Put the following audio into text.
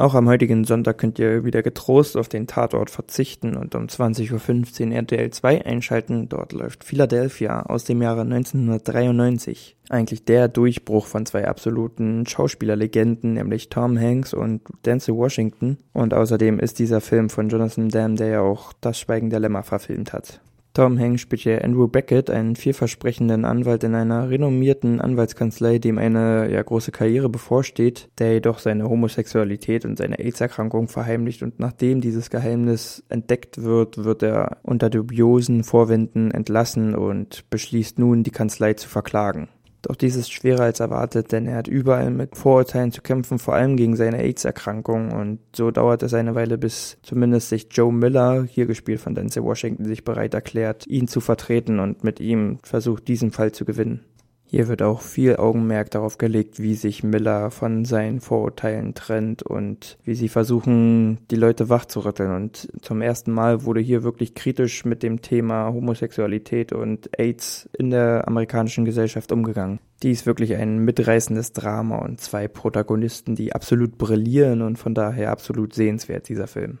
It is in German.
Auch am heutigen Sonntag könnt ihr wieder getrost auf den Tatort verzichten und um 20.15 Uhr RTL 2 einschalten. Dort läuft Philadelphia aus dem Jahre 1993. Eigentlich der Durchbruch von zwei absoluten Schauspielerlegenden, nämlich Tom Hanks und Denzel Washington. Und außerdem ist dieser Film von Jonathan Demme, der ja auch Das Schweigen der Lämmer verfilmt hat. Tom Hanks spielt hier Andrew Beckett, einen vielversprechenden Anwalt in einer renommierten Anwaltskanzlei, dem eine ja, große Karriere bevorsteht, der jedoch seine Homosexualität und seine AIDS-Erkrankung verheimlicht und nachdem dieses Geheimnis entdeckt wird, wird er unter dubiosen Vorwänden entlassen und beschließt nun, die Kanzlei zu verklagen. Doch dies ist schwerer als erwartet, denn er hat überall mit Vorurteilen zu kämpfen, vor allem gegen seine AIDS-Erkrankung. Und so dauert es eine Weile, bis zumindest sich Joe Miller, hier gespielt von Denzel Washington, sich bereit erklärt, ihn zu vertreten und mit ihm versucht, diesen Fall zu gewinnen. Hier wird auch viel Augenmerk darauf gelegt, wie sich Miller von seinen Vorurteilen trennt und wie sie versuchen, die Leute wachzurütteln. Und zum ersten Mal wurde hier wirklich kritisch mit dem Thema Homosexualität und AIDS in der amerikanischen Gesellschaft umgegangen. Dies ist wirklich ein mitreißendes Drama und zwei Protagonisten, die absolut brillieren und von daher absolut sehenswert, dieser Film.